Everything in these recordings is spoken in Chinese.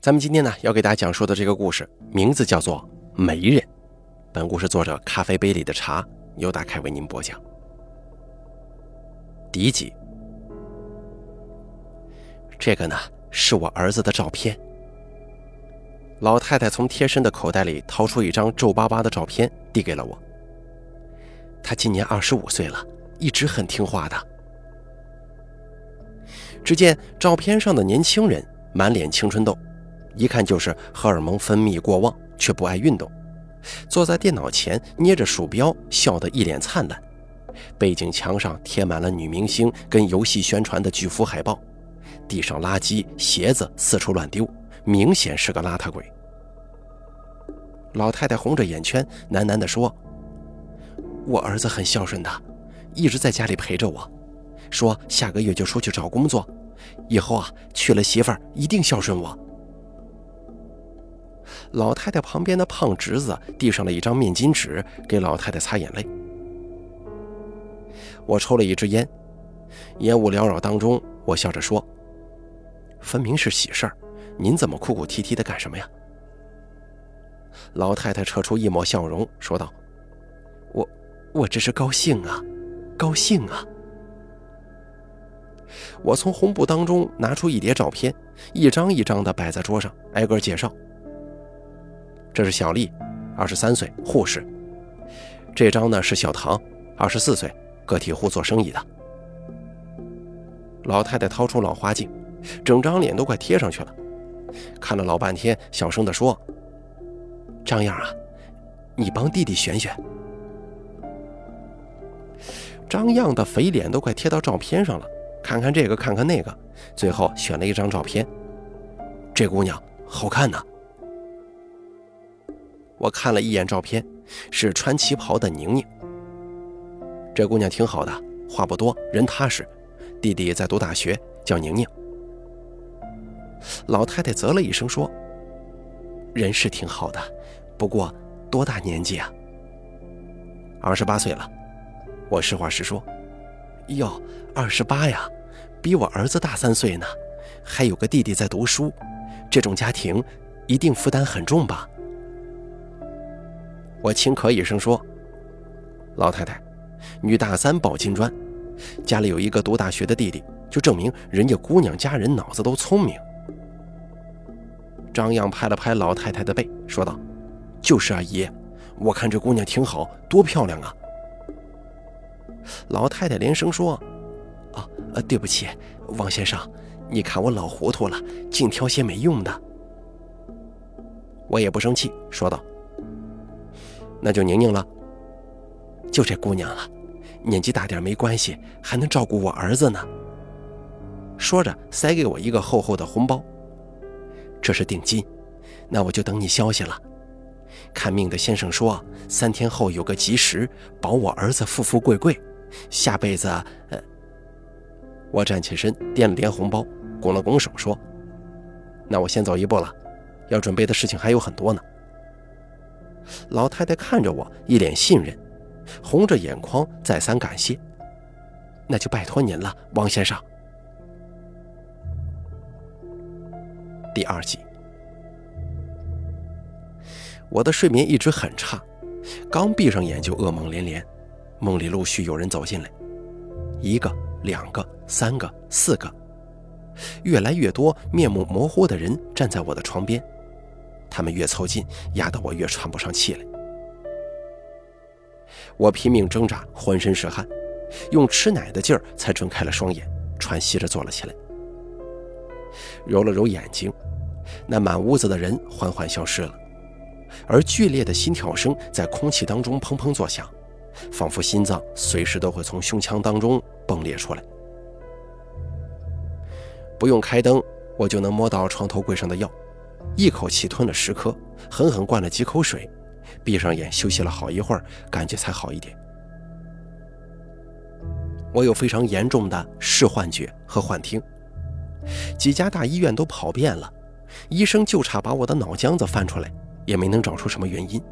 咱们今天呢要给大家讲述的这个故事，名字叫做《媒人》。本故事作者咖啡杯里的茶由大开为您播讲。第一集，这个呢是我儿子的照片。老太太从贴身的口袋里掏出一张皱巴巴的照片，递给了我。他今年二十五岁了，一直很听话的。只见照片上的年轻人满脸青春痘。一看就是荷尔蒙分泌过旺，却不爱运动，坐在电脑前捏着鼠标，笑得一脸灿烂。背景墙上贴满了女明星跟游戏宣传的巨幅海报，地上垃圾、鞋子四处乱丢，明显是个邋遢鬼。老太太红着眼圈，喃喃地说：“我儿子很孝顺的，一直在家里陪着我，说下个月就出去找工作，以后啊娶了媳妇儿一定孝顺我。”老太太旁边的胖侄子递上了一张面巾纸，给老太太擦眼泪。我抽了一支烟，烟雾缭绕当中，我笑着说：“分明是喜事儿，您怎么哭哭啼啼的干什么呀？”老太太扯出一抹笑容，说道：“我，我这是高兴啊，高兴啊！”我从红布当中拿出一叠照片，一张一张的摆在桌上，挨个介绍。这是小丽，二十三岁，护士。这张呢是小唐，二十四岁，个体户做生意的。老太太掏出老花镜，整张脸都快贴上去了，看了老半天，小声地说：“张样啊，你帮弟弟选选。”张样的肥脸都快贴到照片上了，看看这个，看看那个，最后选了一张照片。这姑娘好看呐。我看了一眼照片，是穿旗袍的宁宁。这姑娘挺好的，话不多，人踏实。弟弟在读大学，叫宁宁。老太太啧了一声说：“人是挺好的，不过多大年纪啊？”二十八岁了。我实话实说：“哟，二十八呀，比我儿子大三岁呢，还有个弟弟在读书，这种家庭一定负担很重吧？”我轻咳一声说：“老太太，女大三抱金砖，家里有一个读大学的弟弟，就证明人家姑娘家人脑子都聪明。”张扬拍了拍老太太的背，说道：“就是啊，姨，我看这姑娘挺好，多漂亮啊！”老太太连声说：“啊，呃，对不起，王先生，你看我老糊涂了，净挑些没用的。”我也不生气，说道。那就宁宁了，就这姑娘了，年纪大点没关系，还能照顾我儿子呢。说着，塞给我一个厚厚的红包，这是定金，那我就等你消息了。看命的先生说，三天后有个吉时，保我儿子富富贵贵，下辈子……呃，我站起身，掂了掂红包，拱了拱手说：“那我先走一步了，要准备的事情还有很多呢。”老太太看着我，一脸信任，红着眼眶，再三感谢。那就拜托您了，王先生。第二集，我的睡眠一直很差，刚闭上眼就噩梦连连，梦里陆续有人走进来，一个、两个、三个、四个，越来越多面目模糊的人站在我的床边。他们越凑近，压得我越喘不上气来。我拼命挣扎，浑身是汗，用吃奶的劲儿才睁开了双眼，喘息着坐了起来，揉了揉眼睛。那满屋子的人缓缓消失了，而剧烈的心跳声在空气当中砰砰作响，仿佛心脏随时都会从胸腔当中崩裂出来。不用开灯，我就能摸到床头柜上的药。一口气吞了十颗，狠狠灌了几口水，闭上眼休息了好一会儿，感觉才好一点。我有非常严重的视幻觉和幻听，几家大医院都跑遍了，医生就差把我的脑浆子翻出来，也没能找出什么原因。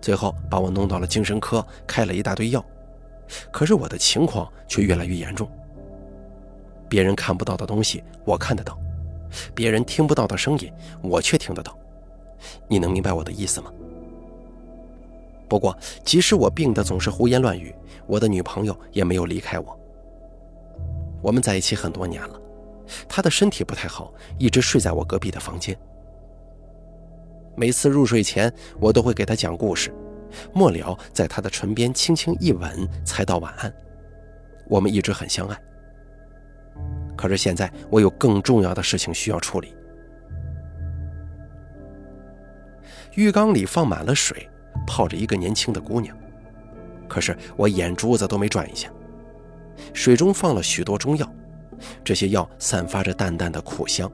最后把我弄到了精神科，开了一大堆药，可是我的情况却越来越严重。别人看不到的东西，我看得到。别人听不到的声音，我却听得到。你能明白我的意思吗？不过，即使我病得总是胡言乱语，我的女朋友也没有离开我。我们在一起很多年了，她的身体不太好，一直睡在我隔壁的房间。每次入睡前，我都会给她讲故事，末了在她的唇边轻轻一吻，才道晚安。我们一直很相爱。可是现在，我有更重要的事情需要处理。浴缸里放满了水，泡着一个年轻的姑娘。可是我眼珠子都没转一下。水中放了许多中药，这些药散发着淡淡的苦香。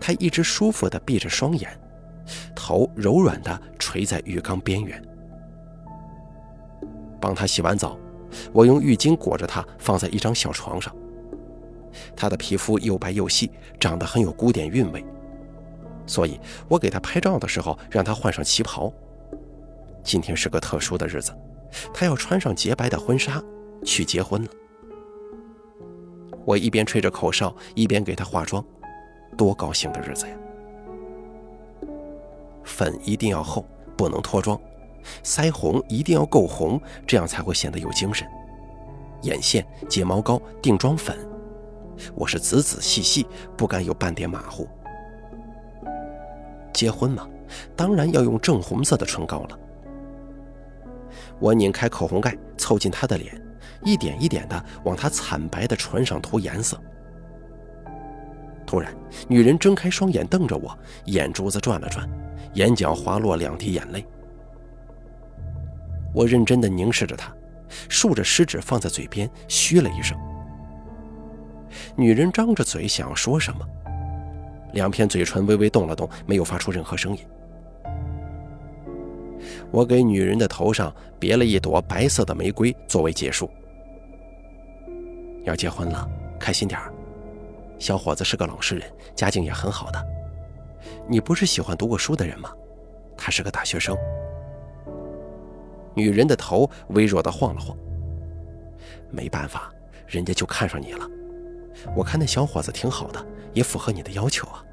她一直舒服地闭着双眼，头柔软地垂在浴缸边缘。帮她洗完澡，我用浴巾裹着她，放在一张小床上。她的皮肤又白又细，长得很有古典韵味。所以我给她拍照的时候，让她换上旗袍。今天是个特殊的日子，她要穿上洁白的婚纱去结婚了。我一边吹着口哨，一边给她化妆，多高兴的日子呀！粉一定要厚，不能脱妆；腮红一定要够红，这样才会显得有精神。眼线、睫毛膏、定妆粉，我是仔仔细细，不敢有半点马虎。结婚嘛，当然要用正红色的唇膏了。我拧开口红盖，凑近她的脸，一点一点地往她惨白的唇上涂颜色。突然，女人睁开双眼瞪着我，眼珠子转了转，眼角滑落两滴眼泪。我认真地凝视着她，竖着食指放在嘴边，嘘了一声。女人张着嘴想要说什么。两片嘴唇微微动了动，没有发出任何声音。我给女人的头上别了一朵白色的玫瑰作为结束。要结婚了，开心点儿。小伙子是个老实人，家境也很好的。你不是喜欢读过书的人吗？他是个大学生。女人的头微弱的晃了晃。没办法，人家就看上你了。我看那小伙子挺好的，也符合你的要求啊。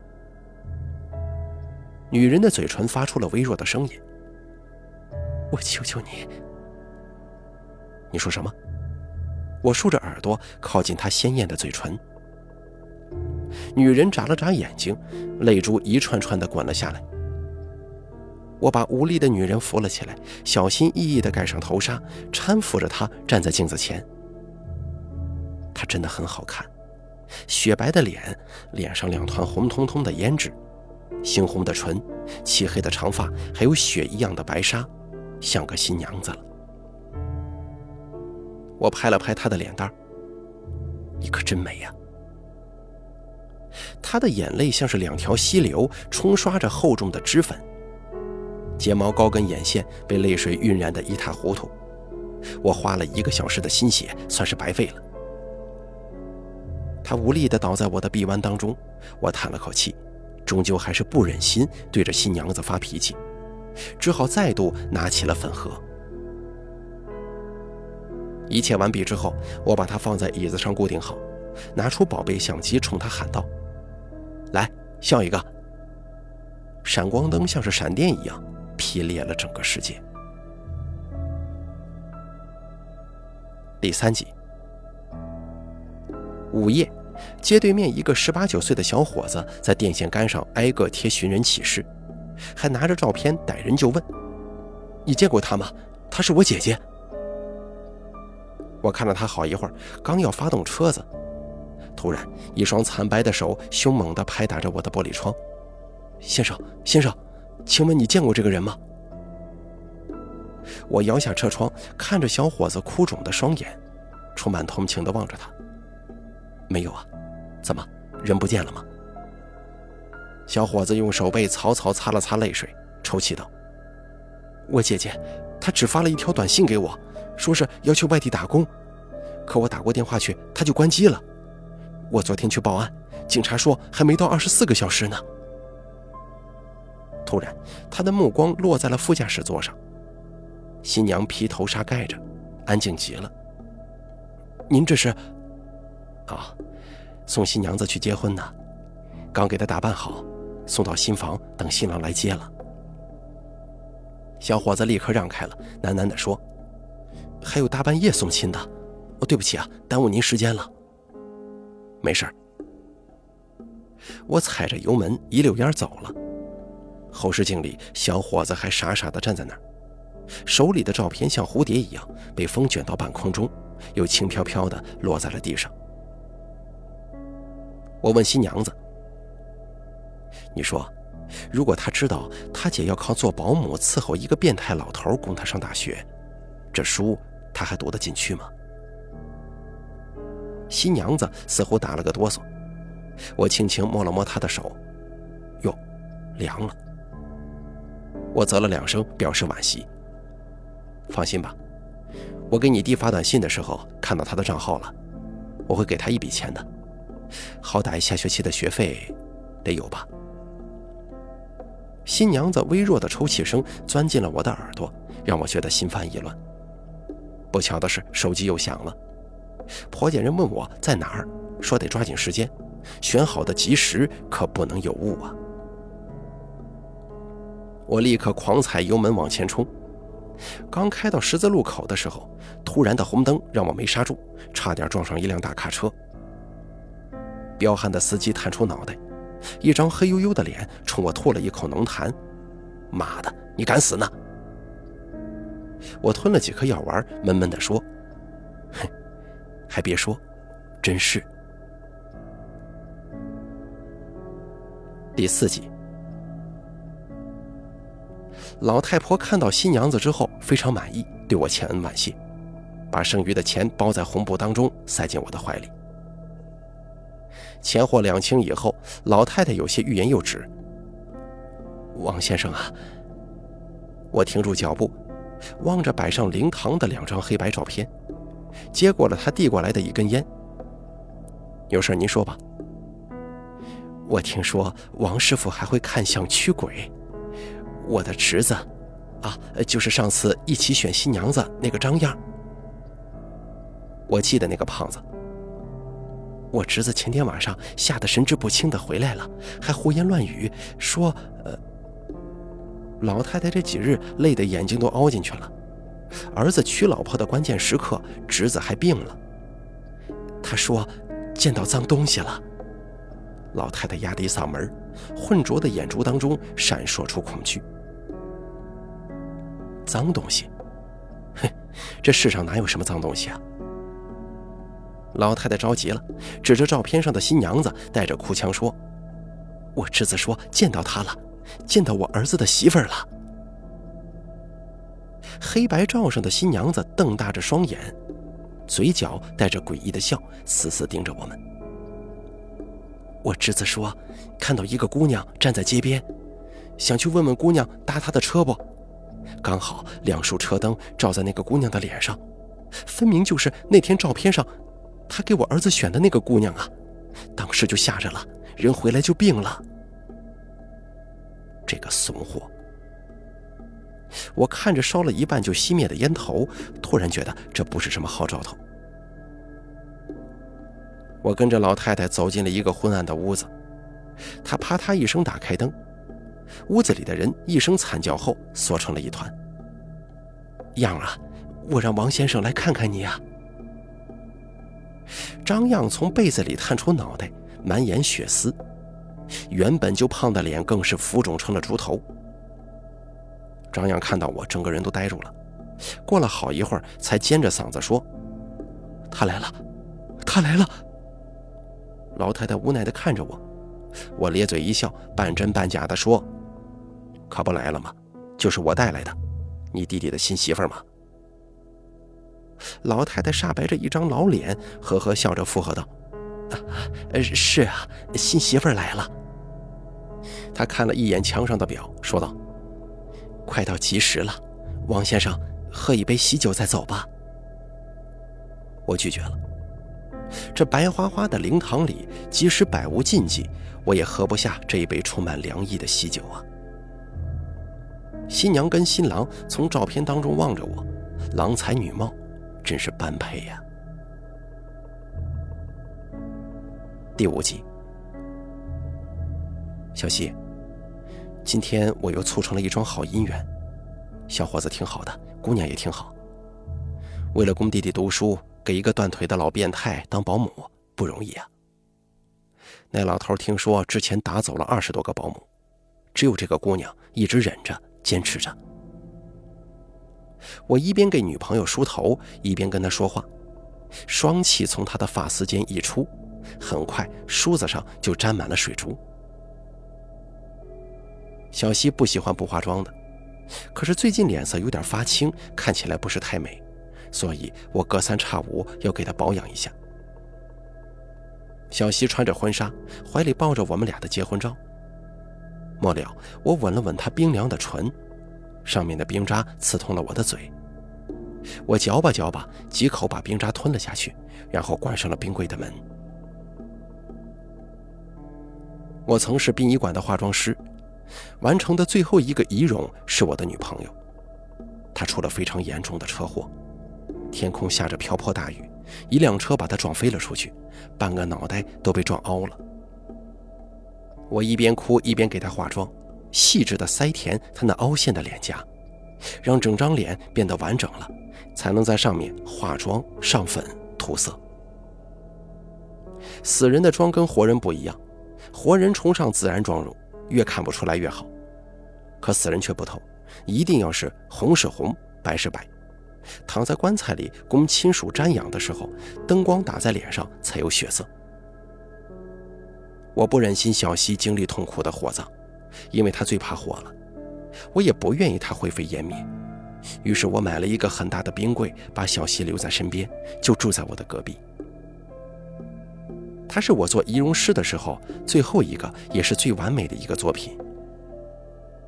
女人的嘴唇发出了微弱的声音：“我求求你。”你说什么？我竖着耳朵靠近她鲜艳的嘴唇。女人眨了眨眼睛，泪珠一串串的滚了下来。我把无力的女人扶了起来，小心翼翼地盖上头纱，搀扶着她站在镜子前。她真的很好看。雪白的脸，脸上两团红彤彤的胭脂，猩红的唇，漆黑的长发，还有雪一样的白纱，像个新娘子了。我拍了拍她的脸蛋儿你可真美呀。她的眼泪像是两条溪流，冲刷着厚重的脂粉，睫毛膏跟眼线被泪水晕染得一塌糊涂。我花了一个小时的心血，算是白费了。他无力地倒在我的臂弯当中，我叹了口气，终究还是不忍心对着新娘子发脾气，只好再度拿起了粉盒。一切完毕之后，我把它放在椅子上固定好，拿出宝贝相机冲他喊道：“来，笑一个！”闪光灯像是闪电一样劈裂了整个世界。第三集。午夜，街对面一个十八九岁的小伙子在电线杆上挨个贴寻人启事，还拿着照片逮人就问：“你见过她吗？她是我姐姐。”我看了他好一会儿，刚要发动车子，突然一双惨白的手凶猛地拍打着我的玻璃窗。“先生，先生，请问你见过这个人吗？”我摇下车窗，看着小伙子哭肿的双眼，充满同情地望着他。没有啊，怎么人不见了吗？小伙子用手背草草擦了擦泪水，抽泣道：“我姐姐，她只发了一条短信给我，说是要去外地打工，可我打过电话去，她就关机了。我昨天去报案，警察说还没到二十四个小时呢。”突然，他的目光落在了副驾驶座上，新娘披头纱盖着，安静极了。您这是？啊，送新娘子去结婚呢，刚给她打扮好，送到新房，等新郎来接了。小伙子立刻让开了，喃喃地说：“还有大半夜送亲的，哦，对不起啊，耽误您时间了。”没事儿。我踩着油门一溜烟走了。后视镜里，小伙子还傻傻地站在那儿，手里的照片像蝴蝶一样被风卷到半空中，又轻飘飘地落在了地上。我问新娘子：“你说？”如果他知道他姐要靠做保姆伺候一个变态老头供他上大学，这书他还读得进去吗？新娘子似乎打了个哆嗦，我轻轻摸了摸她的手，哟，凉了。我啧了两声，表示惋惜。放心吧，我给你弟发短信的时候看到他的账号了，我会给他一笔钱的，好歹下学期的学费得有吧。新娘子微弱的抽泣声钻进了我的耳朵，让我觉得心烦意乱。不巧的是，手机又响了。婆家人问我在哪儿，说得抓紧时间，选好的吉时可不能有误啊！我立刻狂踩油门往前冲。刚开到十字路口的时候，突然的红灯让我没刹住，差点撞上一辆大卡车。彪悍的司机探出脑袋。一张黑黝黝的脸冲我吐了一口浓痰，妈的，你敢死呢！我吞了几颗药丸，闷闷地说：“哼，还别说，真是。”第四集，老太婆看到新娘子之后非常满意，对我千恩万谢，把剩余的钱包在红布当中，塞进我的怀里。钱货两清以后，老太太有些欲言又止。王先生啊，我停住脚步，望着摆上灵堂的两张黑白照片，接过了他递过来的一根烟。有事您说吧。我听说王师傅还会看相驱鬼，我的侄子，啊，就是上次一起选新娘子那个张样。我记得那个胖子。我侄子前天晚上吓得神志不清的回来了，还胡言乱语说：“呃，老太太这几日累得眼睛都凹进去了。儿子娶老婆的关键时刻，侄子还病了。他说见到脏东西了。”老太太压低嗓门，浑浊的眼珠当中闪烁出恐惧。脏东西？哼，这世上哪有什么脏东西啊？老太太着急了，指着照片上的新娘子，带着哭腔说：“我侄子说见到她了，见到我儿子的媳妇儿了。”黑白照上的新娘子瞪大着双眼，嘴角带着诡异的笑，死死盯着我们。我侄子说，看到一个姑娘站在街边，想去问问姑娘搭他的车不？刚好两束车灯照在那个姑娘的脸上，分明就是那天照片上。他给我儿子选的那个姑娘啊，当时就吓着了，人回来就病了。这个怂货！我看着烧了一半就熄灭的烟头，突然觉得这不是什么好兆头。我跟着老太太走进了一个昏暗的屋子，她啪嗒一声打开灯，屋子里的人一声惨叫后缩成了一团。样啊，我让王先生来看看你啊。张漾从被子里探出脑袋，满眼血丝，原本就胖的脸更是浮肿成了猪头。张漾看到我，整个人都呆住了，过了好一会儿，才尖着嗓子说：“他来了，他来了。”老太太无奈地看着我，我咧嘴一笑，半真半假地说：“可不来了吗？就是我带来的，你弟弟的新媳妇儿嘛。”老太太煞白着一张老脸，呵呵笑着附和道：“呃，是啊，新媳妇来了。”她看了一眼墙上的表，说道：“快到吉时了，王先生，喝一杯喜酒再走吧。”我拒绝了。这白花花的灵堂里，即使百无禁忌，我也喝不下这一杯充满凉意的喜酒啊！新娘跟新郎从照片当中望着我，郎才女貌。真是般配呀！第五集，小西，今天我又促成了一桩好姻缘，小伙子挺好的，姑娘也挺好。为了供弟弟读书，给一个断腿的老变态当保姆不容易啊。那老头听说之前打走了二十多个保姆，只有这个姑娘一直忍着，坚持着。我一边给女朋友梳头，一边跟她说话，双气从她的发丝间溢出，很快梳子上就沾满了水珠。小西不喜欢不化妆的，可是最近脸色有点发青，看起来不是太美，所以我隔三差五要给她保养一下。小西穿着婚纱，怀里抱着我们俩的结婚照。末了，我吻了吻她冰凉的唇。上面的冰渣刺痛了我的嘴，我嚼吧嚼吧，几口把冰渣吞了下去，然后关上了冰柜的门。我曾是殡仪馆的化妆师，完成的最后一个仪容是我的女朋友，她出了非常严重的车祸，天空下着瓢泼大雨，一辆车把她撞飞了出去，半个脑袋都被撞凹了。我一边哭一边给她化妆。细致的塞填他那凹陷的脸颊，让整张脸变得完整了，才能在上面化妆、上粉、涂色。死人的妆跟活人不一样，活人崇尚自然妆容，越看不出来越好。可死人却不同，一定要是红是红，白是白。躺在棺材里供亲属瞻仰的时候，灯光打在脸上才有血色。我不忍心小溪经历痛苦的火葬。因为他最怕火了，我也不愿意他灰飞烟灭，于是我买了一个很大的冰柜，把小西留在身边，就住在我的隔壁。他是我做仪容师的时候最后一个，也是最完美的一个作品。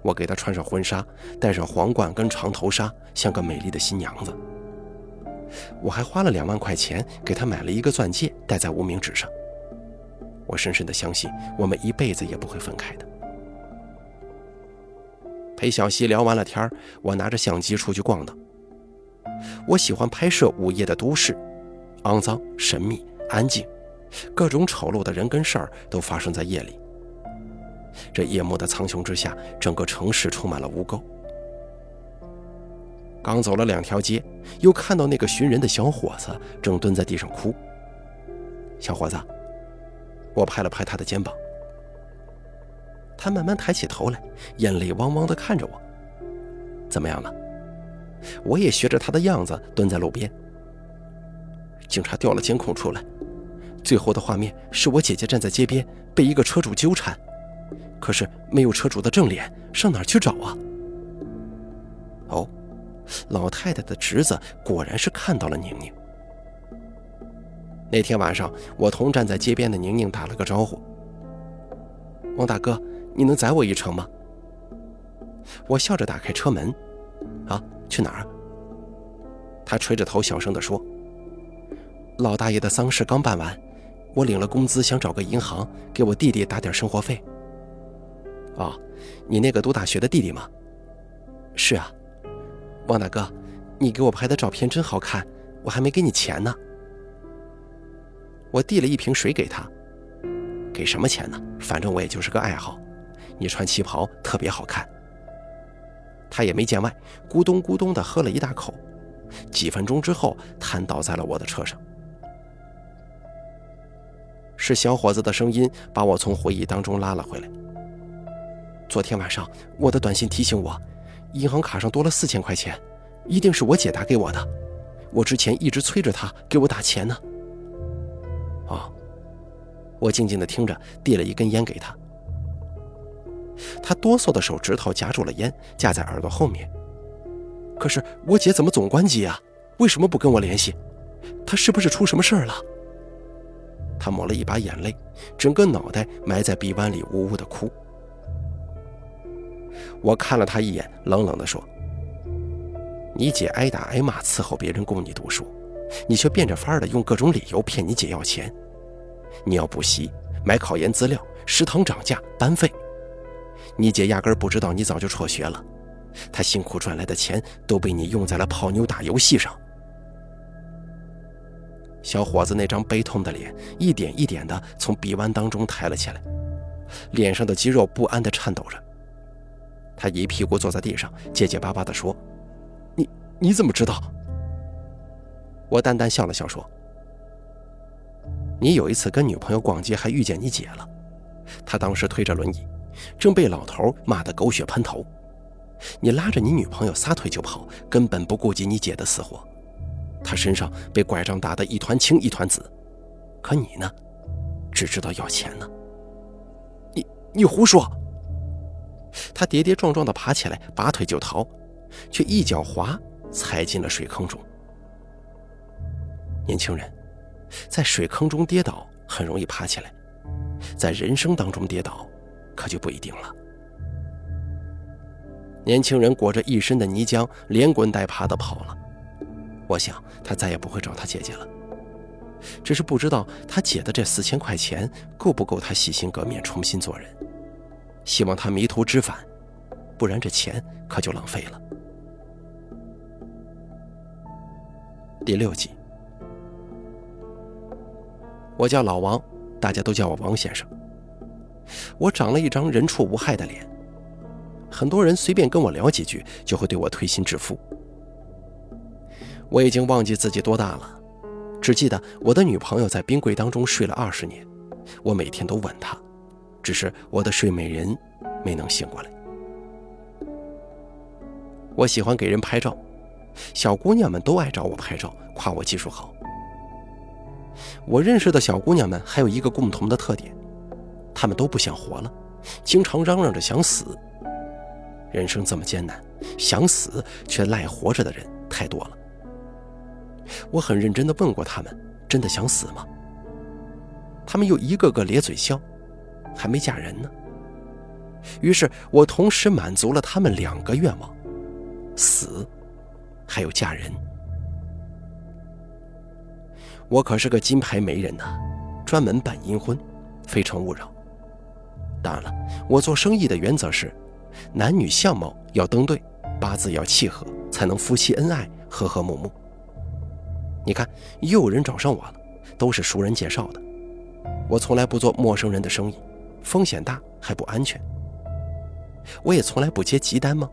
我给他穿上婚纱，戴上皇冠跟长头纱，像个美丽的新娘子。我还花了两万块钱给他买了一个钻戒，戴在无名指上。我深深的相信，我们一辈子也不会分开的。陪小西聊完了天我拿着相机出去逛荡。我喜欢拍摄午夜的都市，肮脏、神秘、安静，各种丑陋的人跟事儿都发生在夜里。这夜幕的苍穹之下，整个城市充满了污垢。刚走了两条街，又看到那个寻人的小伙子正蹲在地上哭。小伙子，我拍了拍他的肩膀。他慢慢抬起头来，眼泪汪汪地看着我。怎么样了？我也学着他的样子蹲在路边。警察调了监控出来，最后的画面是我姐姐站在街边被一个车主纠缠，可是没有车主的正脸，上哪儿去找啊？哦，老太太的侄子果然是看到了宁宁。那天晚上，我同站在街边的宁宁打了个招呼：“王大哥。”你能载我一程吗？我笑着打开车门，啊，去哪儿？他垂着头小声地说：“老大爷的丧事刚办完，我领了工资，想找个银行给我弟弟打点生活费。”哦，你那个读大学的弟弟吗？是啊，王大哥，你给我拍的照片真好看，我还没给你钱呢。我递了一瓶水给他，给什么钱呢？反正我也就是个爱好。你穿旗袍特别好看。他也没见外，咕咚咕咚地喝了一大口，几分钟之后瘫倒在了我的车上。是小伙子的声音把我从回忆当中拉了回来。昨天晚上我的短信提醒我，银行卡上多了四千块钱，一定是我姐打给我的。我之前一直催着她给我打钱呢。哦，我静静的听着，递了一根烟给他。他哆嗦的手指头夹住了烟，架在耳朵后面。可是我姐怎么总关机啊？为什么不跟我联系？她是不是出什么事儿了？他抹了一把眼泪，整个脑袋埋在臂弯里，呜呜的哭。我看了他一眼，冷冷地说：“你姐挨打挨骂伺候别人供你读书，你却变着法儿的用各种理由骗你姐要钱。你要补习，买考研资料，食堂涨价，班费。”你姐压根不知道你早就辍学了，她辛苦赚来的钱都被你用在了泡妞打游戏上。小伙子那张悲痛的脸一点一点的从臂弯当中抬了起来，脸上的肌肉不安地颤抖着。他一屁股坐在地上，结结巴巴地说：“你你怎么知道？”我淡淡笑了笑说：“你有一次跟女朋友逛街，还遇见你姐了。她当时推着轮椅，正被老头骂得狗血喷头。你拉着你女朋友撒腿就跑，根本不顾及你姐的死活。她身上被拐杖打得一团青一团紫，可你呢，只知道要钱呢。你你胡说！”他跌跌撞撞地爬起来，拔腿就逃，却一脚滑踩进了水坑中。年轻人，在水坑中跌倒很容易爬起来，在人生当中跌倒，可就不一定了。年轻人裹着一身的泥浆，连滚带爬的跑了。我想他再也不会找他姐姐了，只是不知道他姐的这四千块钱够不够他洗心革面，重新做人。希望他迷途知返，不然这钱可就浪费了。第六集，我叫老王，大家都叫我王先生。我长了一张人畜无害的脸，很多人随便跟我聊几句，就会对我推心置腹。我已经忘记自己多大了，只记得我的女朋友在冰柜当中睡了二十年，我每天都吻她。只是我的睡美人没能醒过来。我喜欢给人拍照，小姑娘们都爱找我拍照，夸我技术好。我认识的小姑娘们还有一个共同的特点，他们都不想活了，经常嚷嚷着想死。人生这么艰难，想死却赖活着的人太多了。我很认真地问过他们：“真的想死吗？”他们又一个个咧嘴笑。还没嫁人呢，于是我同时满足了他们两个愿望：死，还有嫁人。我可是个金牌媒人呐，专门办阴婚，非诚勿扰。当然了，我做生意的原则是，男女相貌要登对，八字要契合，才能夫妻恩爱，和和睦睦。你看，又有人找上我了，都是熟人介绍的。我从来不做陌生人的生意。风险大还不安全，我也从来不接急单吗？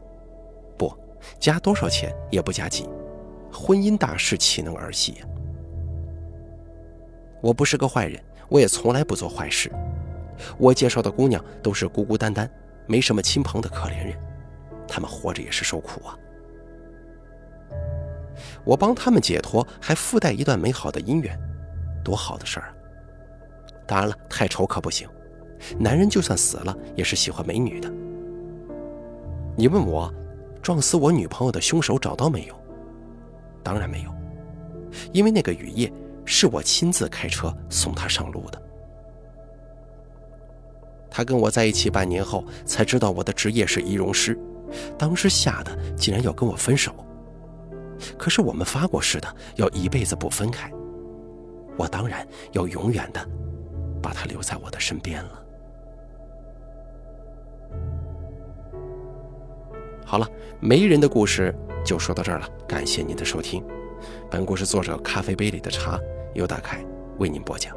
不，加多少钱也不加急。婚姻大事岂能儿戏呀？我不是个坏人，我也从来不做坏事。我介绍的姑娘都是孤孤单单、没什么亲朋的可怜人，她们活着也是受苦啊。我帮他们解脱，还附带一段美好的姻缘，多好的事儿啊！当然了，太丑可不行。男人就算死了，也是喜欢美女的。你问我，撞死我女朋友的凶手找到没有？当然没有，因为那个雨夜是我亲自开车送她上路的。他跟我在一起半年后，才知道我的职业是仪容师，当时吓得竟然要跟我分手。可是我们发过誓的，要一辈子不分开，我当然要永远的把他留在我的身边了。好了，媒人的故事就说到这儿了。感谢您的收听，本故事作者咖啡杯里的茶由大凯为您播讲。